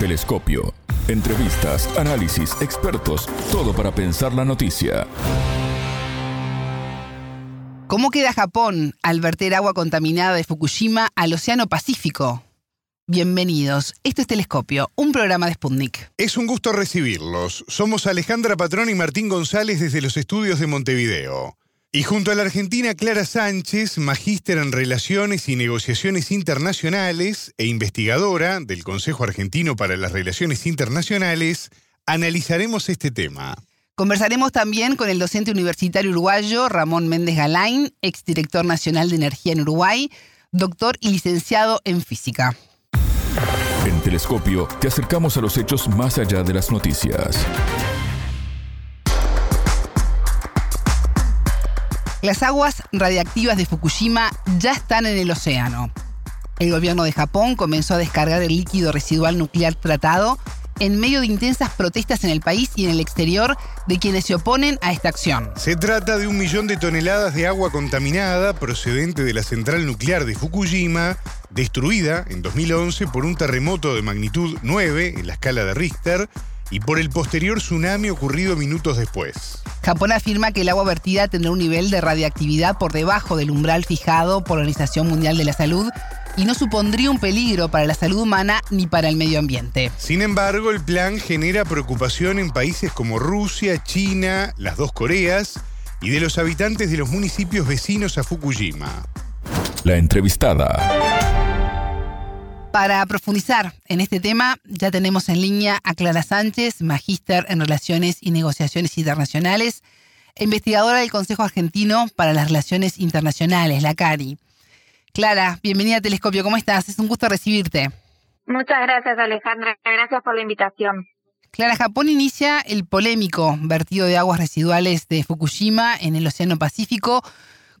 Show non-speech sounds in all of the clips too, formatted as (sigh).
Telescopio. Entrevistas, análisis, expertos, todo para pensar la noticia. ¿Cómo queda Japón al verter agua contaminada de Fukushima al Océano Pacífico? Bienvenidos. Esto es Telescopio, un programa de Sputnik. Es un gusto recibirlos. Somos Alejandra Patrón y Martín González desde los estudios de Montevideo. Y junto a la argentina Clara Sánchez, magíster en Relaciones y Negociaciones Internacionales e investigadora del Consejo Argentino para las Relaciones Internacionales, analizaremos este tema. Conversaremos también con el docente universitario uruguayo Ramón Méndez Galain, exdirector nacional de Energía en Uruguay, doctor y licenciado en física. En Telescopio te acercamos a los hechos más allá de las noticias. Las aguas radiactivas de Fukushima ya están en el océano. El gobierno de Japón comenzó a descargar el líquido residual nuclear tratado en medio de intensas protestas en el país y en el exterior de quienes se oponen a esta acción. Se trata de un millón de toneladas de agua contaminada procedente de la central nuclear de Fukushima, destruida en 2011 por un terremoto de magnitud 9 en la escala de Richter y por el posterior tsunami ocurrido minutos después. Japón afirma que el agua vertida tendrá un nivel de radiactividad por debajo del umbral fijado por la Organización Mundial de la Salud y no supondría un peligro para la salud humana ni para el medio ambiente. Sin embargo, el plan genera preocupación en países como Rusia, China, las dos Coreas y de los habitantes de los municipios vecinos a Fukushima. La entrevistada. Para profundizar en este tema, ya tenemos en línea a Clara Sánchez, magíster en Relaciones y Negociaciones Internacionales, e investigadora del Consejo Argentino para las Relaciones Internacionales, la CARI. Clara, bienvenida a Telescopio, ¿cómo estás? Es un gusto recibirte. Muchas gracias, Alejandra. Gracias por la invitación. Clara, Japón inicia el polémico vertido de aguas residuales de Fukushima en el Océano Pacífico.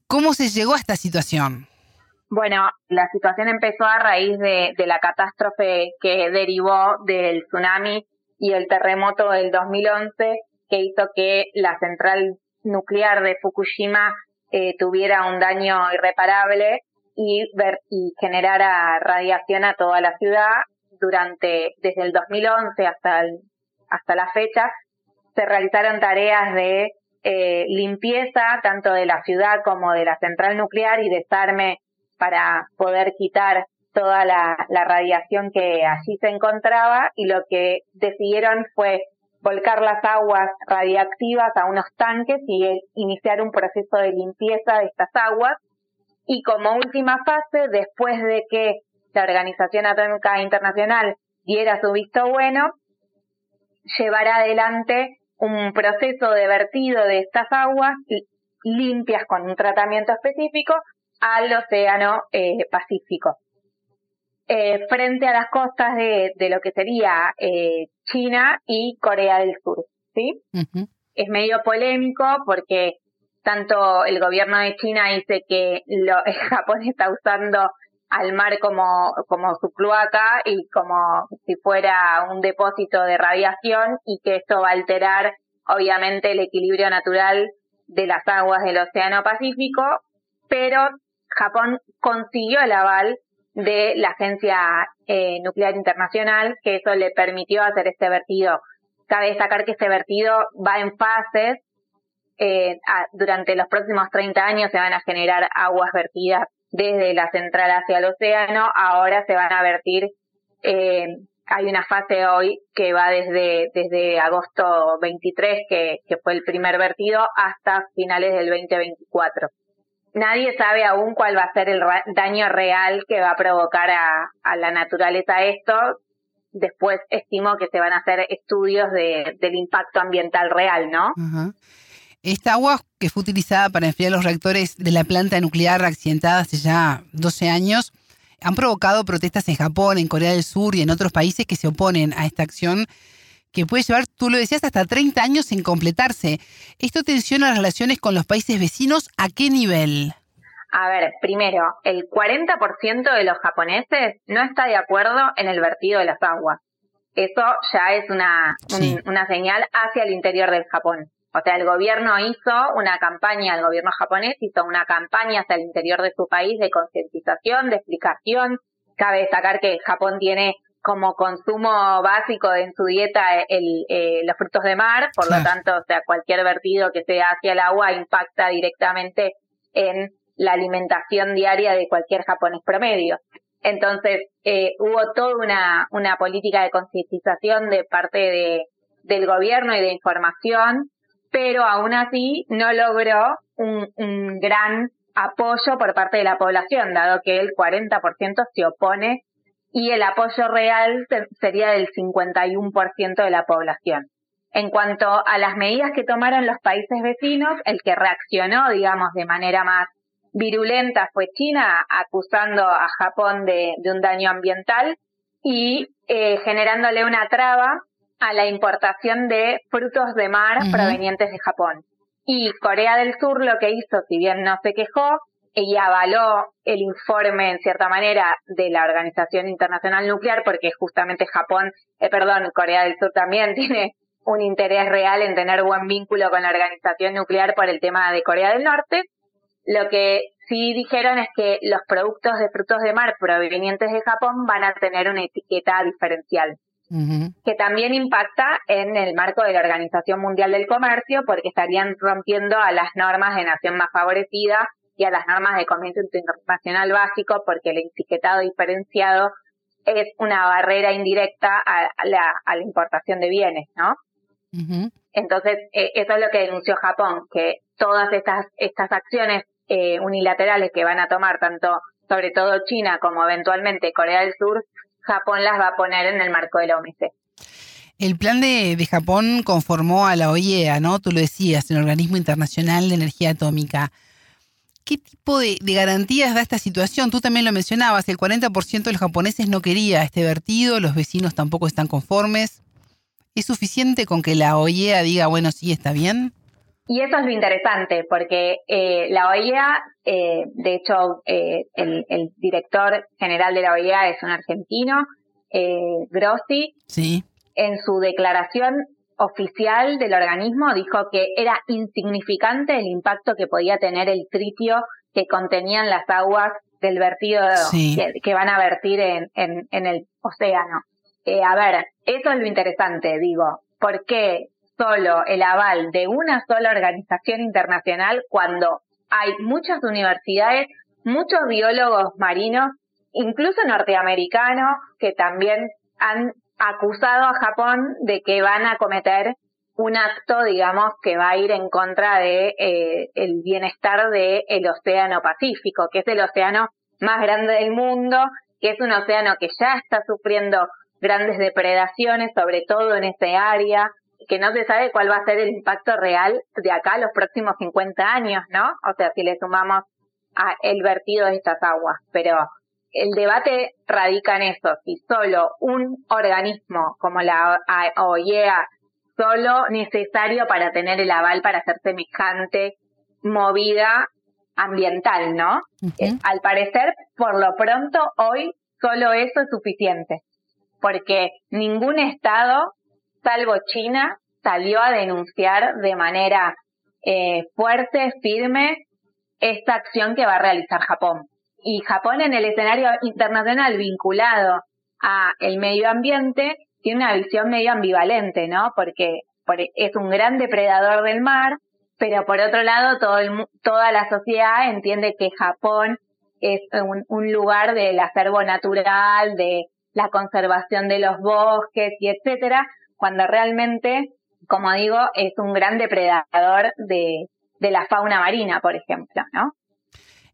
¿Cómo se llegó a esta situación? Bueno, la situación empezó a raíz de, la catástrofe que derivó del tsunami y el terremoto del 2011 que hizo que la central nuclear de Fukushima eh, tuviera un daño irreparable y, ver, y generara radiación a toda la ciudad durante desde el 2011 hasta hasta la fecha. Se realizaron tareas de eh, limpieza tanto de la ciudad como de la central nuclear y desarme para poder quitar toda la, radiación que allí se encontraba y lo que decidieron fue volcar las aguas radiactivas a unos tanques y iniciar un proceso de limpieza de estas aguas. Y como última fase, después de que la Organización Atómica Internacional diera su visto bueno, llevar adelante un proceso de vertido de estas aguas limpias con un tratamiento específico al Océano eh, Pacífico. Eh, frente a las costas de, lo que sería eh, China y Corea del Sur. ¿sí? Es medio polémico porque tanto el gobierno de China dice que lo, (laughs) Japón está usando al mar como, como su cloaca y como si fuera un depósito de radiación y que esto va a alterar obviamente el equilibrio natural de las aguas del Océano Pacífico, pero Japón consiguió el aval de la Agencia eh, Nuclear Internacional, que eso le permitió hacer este vertido. Cabe destacar que este vertido va en fases. Eh, durante los próximos 30 años se van a generar aguas vertidas desde la central hacia el océano. Ahora se van a vertir, eh, hay una fase hoy que va desde, desde agosto 23, que, que fue el primer vertido, hasta finales del 2024 nadie sabe aún cuál va a ser el daño real que va a provocar a, la naturaleza esto. Después estimo que se van a hacer estudios del impacto ambiental real, ¿no? Esta agua que fue utilizada para enfriar los reactores de la planta nuclear accidentada hace ya 12 años han provocado protestas en Japón, en Corea del Sur y en otros países que se oponen a esta acción que puede llevar, tú lo decías, hasta 30 años en completarse. ¿Esto tensiona las relaciones con los países vecinos? ¿A qué nivel? A ver, primero, el 40% de los japoneses no está de acuerdo en el vertido de las aguas. Eso ya es una, una señal hacia el interior del Japón. O sea, el gobierno hizo una campaña, el gobierno japonés hizo una campaña hacia el interior de su país de concientización, de explicación. Cabe destacar que Japón tiene como consumo básico en su dieta el, eh, los frutos de mar, por lo tanto, o sea, cualquier vertido que se hacia el agua impacta directamente en la alimentación diaria de cualquier japonés promedio. Entonces, eh, hubo toda una, una política de concientización de parte de, del gobierno y de información, pero aún así no logró un, un gran apoyo por parte de la población, dado que el 40% se opone y el apoyo real sería del 51% de la población. En cuanto a las medidas que tomaron los países vecinos, el que reaccionó, digamos, de manera más virulenta fue China, acusando a Japón de, un daño ambiental y eh, generándole una traba a la importación de frutos de mar provenientes de Japón. Y Corea del Sur lo que hizo, si bien no se quejó, y avaló el informe en cierta manera de la Organización Internacional Nuclear porque justamente Japón, eh, perdón, Corea del Sur también (laughs) tiene un interés real en tener buen vínculo con la Organización Nuclear por el tema de Corea del Norte. Lo que sí dijeron es que los productos de frutos de mar provenientes de Japón van a tener una etiqueta diferencial, que también impacta en el marco de la Organización Mundial del Comercio porque estarían rompiendo a las normas de nación más favorecida a las normas de comercio internacional básico porque el etiquetado diferenciado es una barrera indirecta a, la, importación de bienes, ¿no? Entonces, eh, eso es lo que denunció Japón, que todas estas, estas acciones eh, unilaterales que van a tomar tanto, sobre todo China, como eventualmente Corea del Sur, Japón las va a poner en el marco de la OMC. El plan de, de, Japón conformó a la OIEA, ¿no? Tú lo decías, el Organismo Internacional de Energía Atómica. ¿Qué tipo de, garantías da esta situación? Tú también lo mencionabas, el 40% de los japoneses no quería este vertido, los vecinos tampoco están conformes. ¿Es suficiente con que la OIEA diga, bueno, sí, está bien? Y eso es lo interesante, porque eh, la OIEA, eh, de hecho, eh, el, el, director general de la OIEA es un argentino, Grossi. Sí. En su declaración oficial del organismo dijo que era insignificante el impacto que podía tener el tritio que contenían las aguas del vertido que, van a vertir en, en, el océano. Eh, a ver, eso es lo interesante, digo, ¿por qué solo el aval de una sola organización internacional cuando hay muchas universidades, muchos biólogos marinos, incluso norteamericanos, que también han acusado a Japón de que van a cometer un acto, digamos, que va a ir en contra de eh, el bienestar del el océano Pacífico, que es el océano más grande del mundo, que es un océano que ya está sufriendo grandes depredaciones, sobre todo en ese área, que no se sabe cuál va a ser el impacto real de acá los próximos 50 años, ¿no? O sea, si le sumamos a el vertido de estas aguas, pero el debate radica en eso, si solo un organismo como la OIEA, solo necesario para tener el aval para hacer semejante movida ambiental, ¿no? Eh, al parecer, por lo pronto, hoy solo eso es suficiente, porque ningún Estado, salvo China, salió a denunciar de manera eh, fuerte, firme, esta acción que va a realizar Japón y Japón en el escenario internacional vinculado a el medio ambiente tiene una visión medio ambivalente, ¿no? Porque, es un gran depredador del mar, pero por otro lado todo toda la sociedad entiende que Japón es un, un lugar del acervo natural, de la conservación de los bosques y etcétera, cuando realmente, como digo, es un gran depredador de, de la fauna marina, por ejemplo, ¿no?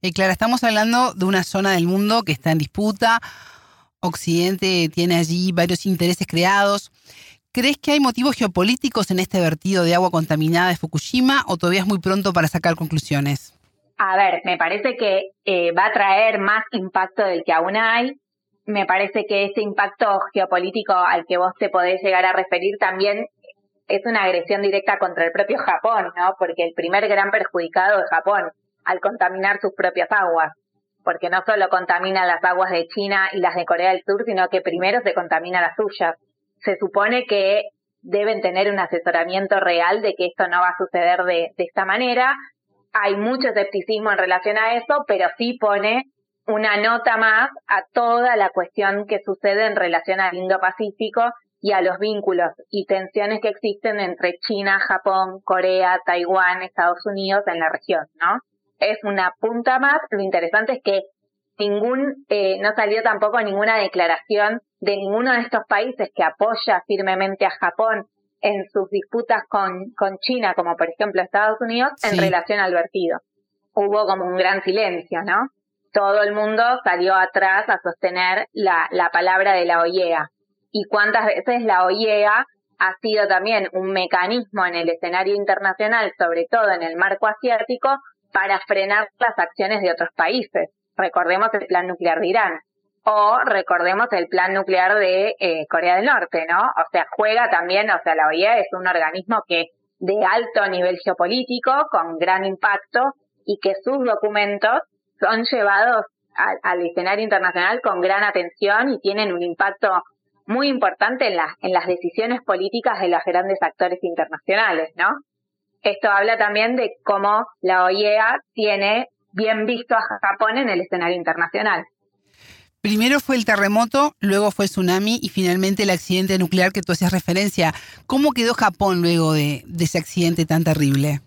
Y Clara, estamos hablando de una zona del mundo que está en disputa. Occidente tiene allí varios intereses creados. ¿Crees que hay motivos geopolíticos en este vertido de agua contaminada de Fukushima o todavía es muy pronto para sacar conclusiones? A ver, me parece que eh, va a traer más impacto del que aún hay. Me parece que ese impacto geopolítico al que vos te podés llegar a referir también es una agresión directa contra el propio Japón, ¿no? Porque el primer gran perjudicado es Japón al contaminar sus propias aguas, porque no solo contamina las aguas de China y las de Corea del Sur, sino que primero se contamina las suyas. Se supone que deben tener un asesoramiento real de que esto no va a suceder de, esta manera. Hay mucho escepticismo en relación a eso, pero sí pone una nota más a toda la cuestión que sucede en relación al Indo-Pacífico y a los vínculos y tensiones que existen entre China, Japón, Corea, Taiwán, Estados Unidos en la región, ¿no? Es una punta más. Lo interesante es que ningún, eh, no salió tampoco ninguna declaración de ninguno de estos países que apoya firmemente a Japón en sus disputas con, con China, como por ejemplo Estados Unidos, en relación al vertido. Hubo como un gran silencio, ¿no? Todo el mundo salió atrás a sostener la, la palabra de la OIEA. Y cuántas veces la OIEA ha sido también un mecanismo en el escenario internacional, sobre todo en el marco asiático, para frenar las acciones de otros países. Recordemos el plan nuclear de Irán o recordemos el plan nuclear de eh, Corea del Norte, ¿no? O sea, juega también, o sea, la OIA es un organismo que de alto nivel geopolítico, con gran impacto, y que sus documentos son llevados al escenario internacional con gran atención y tienen un impacto muy importante en, en las decisiones políticas de los grandes actores internacionales, ¿no? Esto habla también de cómo la OIEA tiene bien visto a Japón en el escenario internacional. Primero fue el terremoto, luego fue el tsunami y finalmente el accidente nuclear que tú hacías referencia. ¿Cómo quedó Japón luego de, ese accidente tan terrible?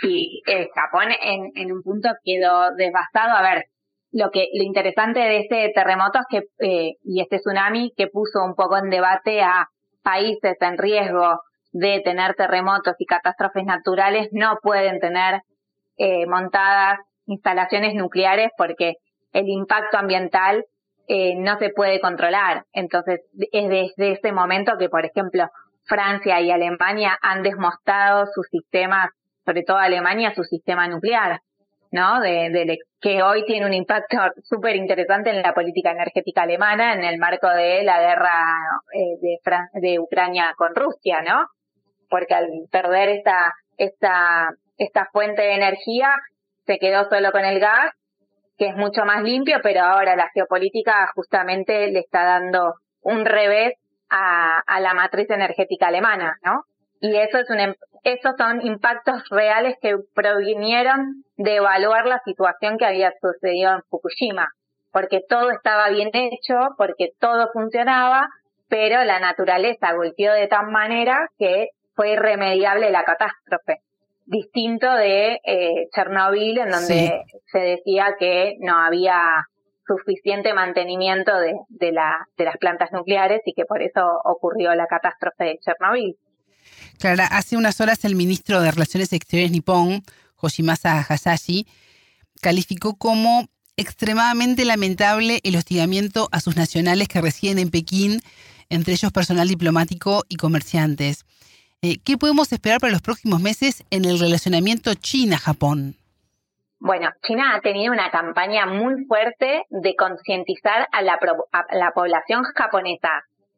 Sí, eh, Japón en, un punto quedó devastado. A ver, lo que lo interesante de este terremoto es que eh, y este tsunami que puso un poco en debate a países en riesgo de tener terremotos y catástrofes naturales no pueden tener eh, montadas instalaciones nucleares porque el impacto ambiental eh, no se puede controlar. Entonces, es desde ese momento que, por ejemplo, Francia y Alemania han desmostrado sus sistemas, sobre todo Alemania, su sistema nuclear, ¿no? De, que hoy tiene un impacto súper interesante en la política energética alemana en el marco de la guerra eh, de, de Ucrania con Rusia, ¿no? Porque al perder esta, esta, esta fuente de energía, se quedó solo con el gas que es mucho más limpio, pero ahora la geopolítica justamente le está dando un revés a, la matriz energética alemana, ¿no? Y eso es un, em, esos son impactos reales que provinieron de evaluar la situación que había sucedido en Fukushima, porque todo estaba bien hecho, porque todo funcionaba, pero la naturaleza golpeó de tal manera que fue irremediable la catástrofe distinto de eh, Chernobyl, en donde se decía que no había suficiente mantenimiento de, de, la, de las plantas nucleares y que por eso ocurrió la catástrofe de Chernobyl. Clara, hace unas horas el ministro de Relaciones Exteriores nipón, Hoshimasa Hasashi, calificó como extremadamente lamentable el hostigamiento a sus nacionales que residen en Pekín, entre ellos personal diplomático y comerciantes. Eh, ¿Qué podemos esperar para los próximos meses en el relacionamiento China-Japón? Bueno, China ha tenido una campaña muy fuerte de concientizar a la, población japonesa,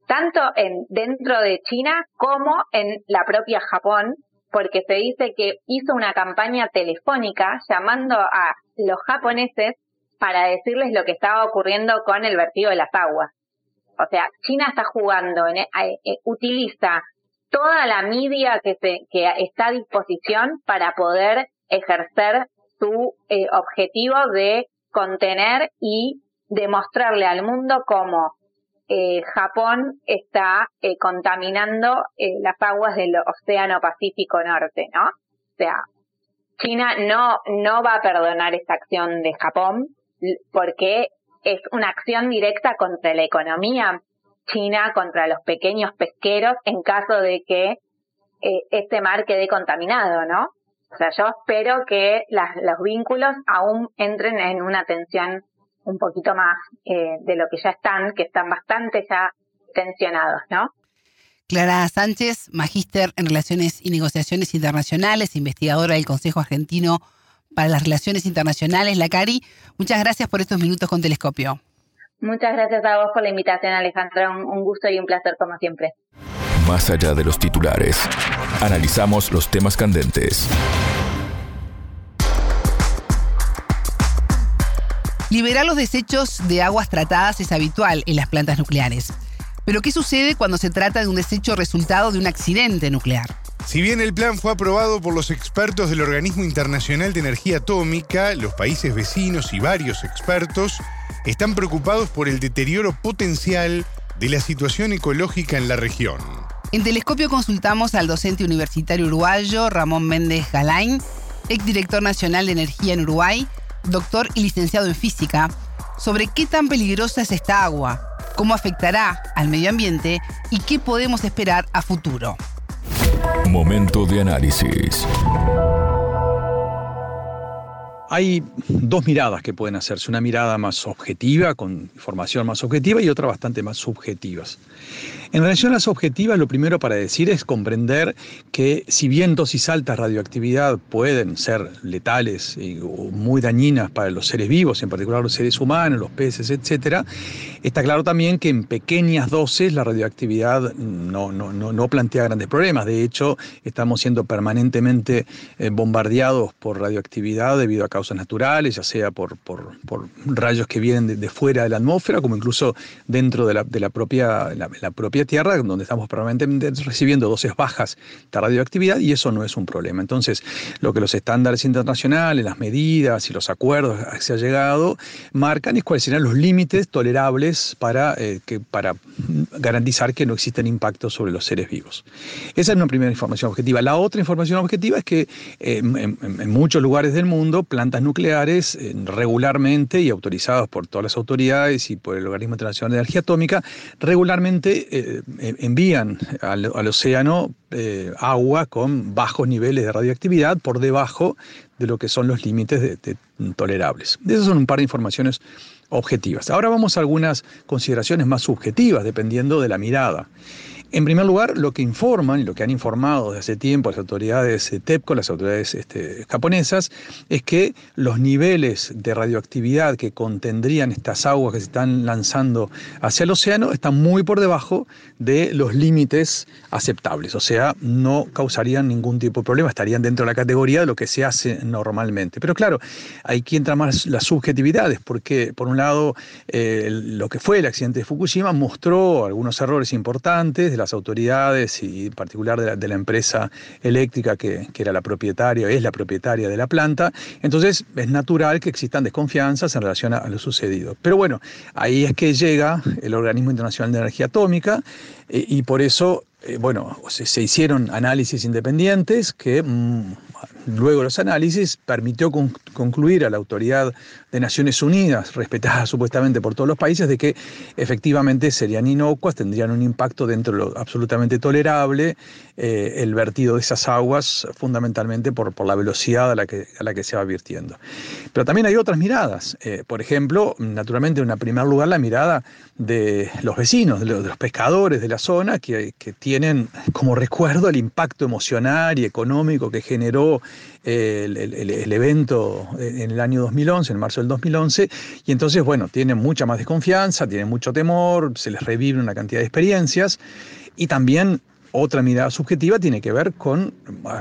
tanto en, dentro de China como en la propia Japón, porque se dice que hizo una campaña telefónica llamando a los japoneses para decirles lo que estaba ocurriendo con el vertido de las aguas. O sea, China está jugando, eh, eh, utiliza toda la media que, se, que está a disposición para poder ejercer su eh, objetivo de contener y demostrarle al mundo cómo eh, Japón está eh, contaminando las aguas del Océano Pacífico Norte, ¿no? O sea, China no, no va a perdonar esta acción de Japón porque es una acción directa contra la economía China contra los pequeños pesqueros en caso de que eh, este mar quede contaminado, ¿no? O sea, yo espero que los vínculos aún entren en una tensión un poquito más eh, de lo que ya están, que están bastante ya tensionados, ¿no? Clara Sánchez, magíster en Relaciones y Negociaciones Internacionales, investigadora del Consejo Argentino para las Relaciones Internacionales, la CARI. Muchas gracias por estos minutos con Telescopio. Muchas gracias a vos por la invitación, Alejandra. Un, gusto y un placer, como siempre. Más allá de los titulares, analizamos los temas candentes. Liberar los desechos de aguas tratadas es habitual en las plantas nucleares. Pero ¿qué sucede cuando se trata de un desecho resultado de un accidente nuclear? Si bien el plan fue aprobado por los expertos del Organismo Internacional de Energía Atómica, los países vecinos y varios expertos están preocupados por el deterioro potencial de la situación ecológica en la región. En Telescopio consultamos al docente universitario uruguayo Ramón Méndez Galain, exdirector nacional de energía en Uruguay, doctor y licenciado en física, sobre qué tan peligrosa es esta agua, cómo afectará al medio ambiente y qué podemos esperar a futuro. Momento de análisis. Hay dos miradas que pueden hacerse, una mirada más objetiva, con información más objetiva, y otra bastante más subjetivas. En relación a las objetivas, lo primero para decir es comprender que si bien dosis altas radioactividad pueden ser letales y, o muy dañinas para los seres vivos, en particular los seres humanos, los peces, etc., está claro también que en pequeñas dosis la radioactividad no, no, no, plantea grandes problemas. De hecho, estamos siendo permanentemente eh, bombardeados por radioactividad debido a causas naturales, ya sea por, por, por rayos que vienen de, fuera de la atmósfera, como incluso dentro de la, de la propia, la, la propia Tierra, donde estamos permanentemente recibiendo dosis bajas de radioactividad y eso no es un problema. Entonces, lo que los estándares internacionales, las medidas y los acuerdos que se ha llegado marcan es cuáles serán los límites tolerables para, eh, que, para garantizar que no existen impactos sobre los seres vivos. Esa es una primera información objetiva. La otra información objetiva es que eh, en, muchos lugares del mundo plantas nucleares eh, regularmente y autorizadas por todas las autoridades y por el Organismo Internacional de Energía Atómica regularmente eh, envían al, océano eh, agua con bajos niveles de radioactividad por debajo de lo que son los límites tolerables. Esas son un par de informaciones objetivas. Ahora vamos a algunas consideraciones más subjetivas, dependiendo de la mirada. En primer lugar, lo que informan y lo que han informado desde hace tiempo las autoridades eh, TEPCO, las autoridades este, japonesas, es que los niveles de radioactividad que contendrían estas aguas que se están lanzando hacia el océano están muy por debajo de los límites aceptables, o sea, no causarían ningún tipo de problema, estarían dentro de la categoría de lo que se hace normalmente. Pero claro, aquí entra más las subjetividades, porque por un lado, eh, lo que fue el accidente de Fukushima mostró algunos errores importantes, las autoridades y en particular de la, empresa eléctrica que, era la propietaria, es la propietaria de la planta. Entonces es natural que existan desconfianzas en relación a, lo sucedido. Pero bueno, ahí es que llega el Organismo Internacional de Energía Atómica eh, y por eso eh, bueno, se, hicieron análisis independientes que mm, luego los análisis permitió concluir a la autoridad de Naciones Unidas, respetada (laughs) supuestamente por todos los países, de que efectivamente serían inocuas, tendrían un impacto dentro de lo absolutamente tolerable eh, el vertido de esas aguas, fundamentalmente por, la velocidad a la, que, se va virtiendo. Pero también hay otras miradas. Eh, por ejemplo, naturalmente, en primer lugar, la mirada de los vecinos, de los, pescadores de la zona, que tienen como recuerdo el impacto emocional y económico que generó el, evento en el año 2011, en marzo del 2011, y entonces, bueno, tienen mucha más desconfianza, tienen mucho temor, se les revive una cantidad de experiencias, y también otra mirada subjetiva tiene que ver con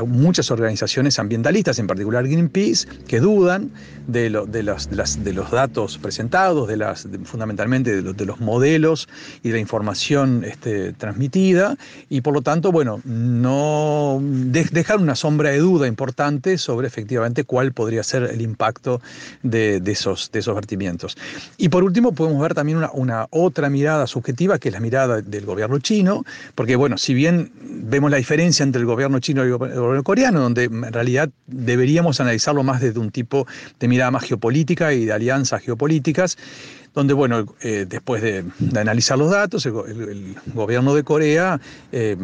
muchas organizaciones ambientalistas, en particular Greenpeace, que dudan de, los, datos presentados, de las, fundamentalmente de los, modelos y de la información este, transmitida, y por lo tanto, bueno, no dejar una sombra de duda importante sobre efectivamente cuál podría ser el impacto de, esos, vertimientos. Y por último, podemos ver también una otra mirada subjetiva, que es la mirada del gobierno chino, porque, bueno, si bien vemos la diferencia entre el gobierno chino y el gobierno coreano, donde en realidad deberíamos analizarlo más desde un tipo de mirada más geopolítica y de alianzas geopolíticas, donde, bueno, eh, después de, analizar los datos, el, gobierno de Corea eh,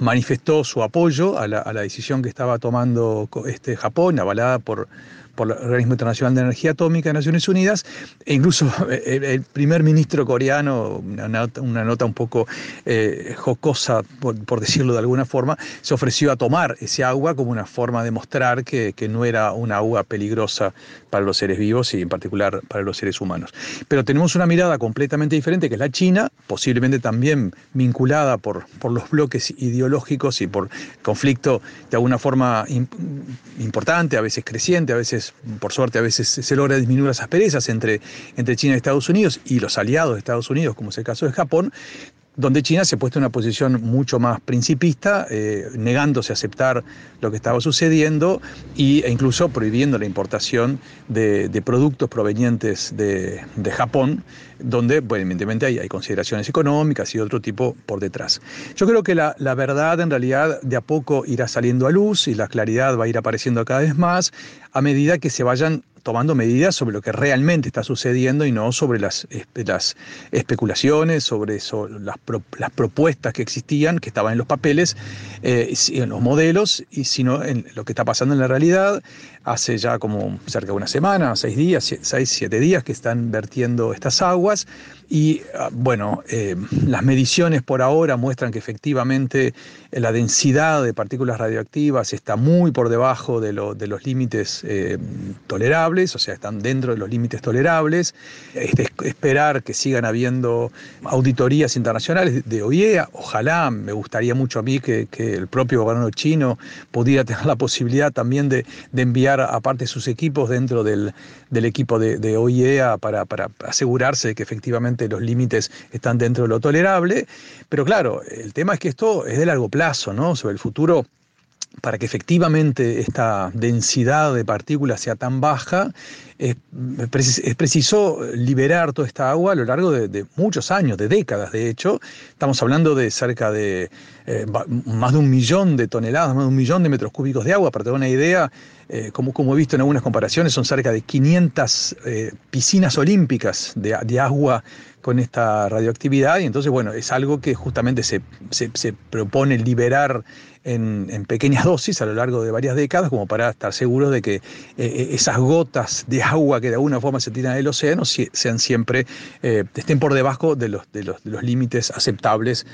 manifestó su apoyo a la, a la, decisión que estaba tomando este Japón, avalada por por el Organismo Internacional de Energía Atómica de Naciones Unidas, e incluso (laughs) el, primer ministro coreano, una nota, un poco eh, jocosa, por, decirlo de alguna forma, se ofreció a tomar ese agua como una forma de mostrar que, que no era una agua peligrosa para los seres vivos y en particular para los seres humanos. Pero tenemos una mirada completamente diferente, que es la China, posiblemente también vinculada por, por los bloques ideológicos y por conflicto de alguna forma importante, a veces creciente, a veces por suerte, a veces se logra disminuir las asperezas entre, entre China y Estados Unidos y los aliados de Estados Unidos, como es el caso de Japón, donde China se ha puesto en una posición mucho más principista, eh, negándose a aceptar lo que estaba sucediendo e incluso prohibiendo la importación de, productos provenientes de, Japón, donde, bueno, evidentemente hay, consideraciones económicas y otro tipo por detrás. Yo creo que la verdad en realidad de a poco irá saliendo a luz y la claridad va a ir apareciendo cada vez más a medida que se vayan tomando medidas sobre lo que realmente está sucediendo y no sobre las, las especulaciones, sobre, las, propuestas que existían, que estaban en los papeles, eh, en los modelos, y sino en lo que está pasando en la realidad. Hace ya como cerca de una semana, seis días, seis, siete días que están vertiendo estas aguas. Y ah, bueno, eh, las mediciones por ahora muestran que efectivamente eh, la densidad de partículas radioactivas está muy por debajo de, de los límites tolerables o sea, están dentro de los límites tolerables. Este, esperar que sigan habiendo auditorías internacionales de OIEA. Ojalá, me gustaría mucho a mí que, el propio gobierno chino pudiera tener la posibilidad también de, enviar aparte sus equipos dentro del, equipo de, OIEA para, para asegurarse de que efectivamente los límites están dentro de lo tolerable. Pero claro, el tema es que esto es de largo plazo, ¿no? Sobre el futuro para que efectivamente esta densidad de partículas sea tan baja, es, preciso liberar toda esta agua a lo largo de, muchos años, de décadas de hecho. Estamos hablando de cerca de eh, más de un millón de toneladas, más de un millón de metros cúbicos de agua. Para tener una idea, eh, como, como he visto en algunas comparaciones, son cerca de 500 eh, piscinas olímpicas de, de agua con esta radioactividad y entonces, bueno, es algo que justamente se, se, propone liberar en, pequeñas dosis a lo largo de varias décadas como para estar seguros de que eh, eh, esas gotas de agua que de alguna forma se tiran del océano sean siempre, eh, estén por debajo de los, de los, de los límites aceptables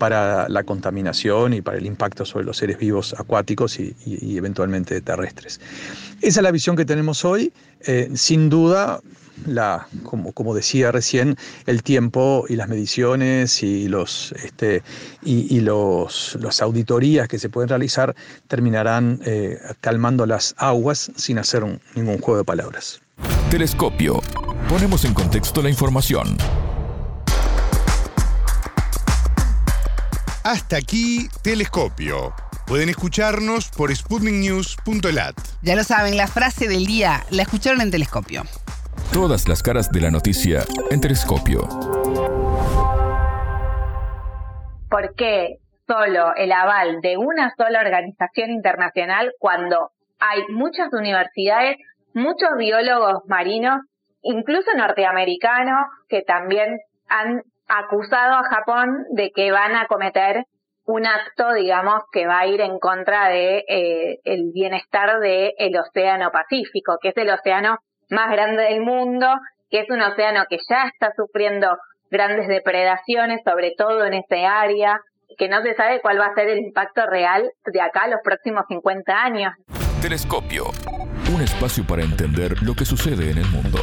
para la contaminación y para el impacto sobre los seres vivos acuáticos y, eventualmente terrestres. Esa es la visión que tenemos hoy. sin duda, la, como, como, decía recién, el tiempo y las mediciones y, los, este, y, los, las auditorías que se pueden realizar terminarán eh, calmando las aguas sin hacer ningún juego de palabras. Telescopio. Ponemos en contexto la información. Hasta aquí, Telescopio. Pueden escucharnos por sputniknews.lat. Ya lo saben, la frase del día la escucharon en Telescopio. Todas las caras de la noticia en Telescopio. ¿Por qué solo el aval de una sola organización internacional cuando hay muchas universidades, muchos biólogos marinos, incluso norteamericanos, que también han acusado a Japón de que van a cometer un acto, digamos, que va a ir en contra de eh, el bienestar del océano Pacífico, que es el océano más grande del mundo, que es un océano que ya está sufriendo grandes depredaciones, sobre todo en ese área, que no se sabe cuál va a ser el impacto real de acá a los próximos 50 años. Telescopio, un espacio para entender lo que sucede en el mundo.